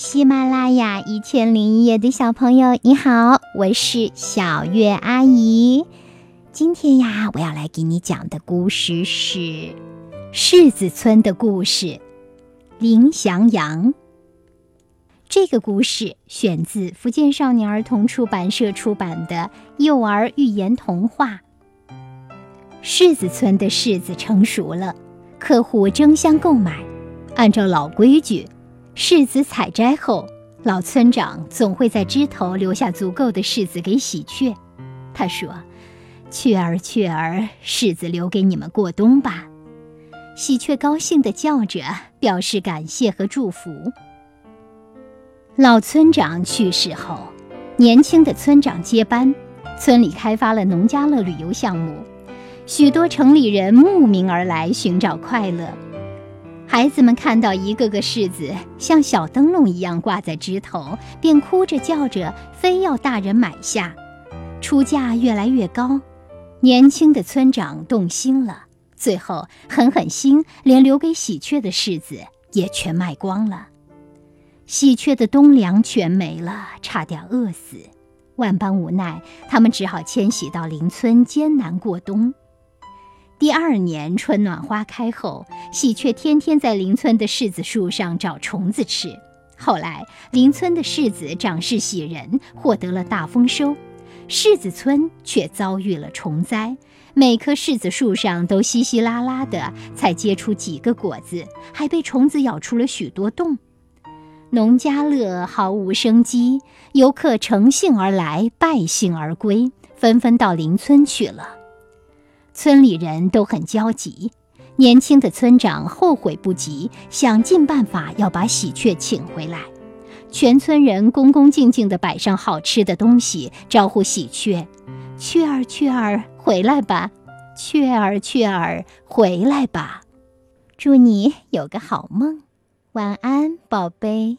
喜马拉雅一千零一夜的小朋友，你好，我是小月阿姨。今天呀，我要来给你讲的故事是《柿子村的故事》。林祥阳。这个故事选自福建少年儿童出版社出版的幼儿寓言童话。柿子村的柿子成熟了，客户争相购买，按照老规矩。柿子采摘后，老村长总会在枝头留下足够的柿子给喜鹊。他说：“雀儿，雀儿，柿子留给你们过冬吧。”喜鹊高兴地叫着，表示感谢和祝福。老村长去世后，年轻的村长接班，村里开发了农家乐旅游项目，许多城里人慕名而来寻找快乐。孩子们看到一个个柿子像小灯笼一样挂在枝头，便哭着叫着，非要大人买下。出价越来越高，年轻的村长动心了，最后狠狠心，连留给喜鹊的柿子也全卖光了。喜鹊的冬粮全没了，差点饿死。万般无奈，他们只好迁徙到邻村，艰难过冬。第二年春暖花开后，喜鹊天天在邻村的柿子树上找虫子吃。后来，邻村的柿子长势喜人，获得了大丰收，柿子村却遭遇了虫灾，每棵柿子树上都稀稀拉拉的，才结出几个果子，还被虫子咬出了许多洞。农家乐毫无生机，游客乘兴而来，败兴而归，纷纷到邻村去了。村里人都很焦急，年轻的村长后悔不及，想尽办法要把喜鹊请回来。全村人恭恭敬敬地摆上好吃的东西，招呼喜鹊：“雀儿，雀儿，回来吧！雀儿，雀儿，回来吧！祝你有个好梦，晚安，宝贝。”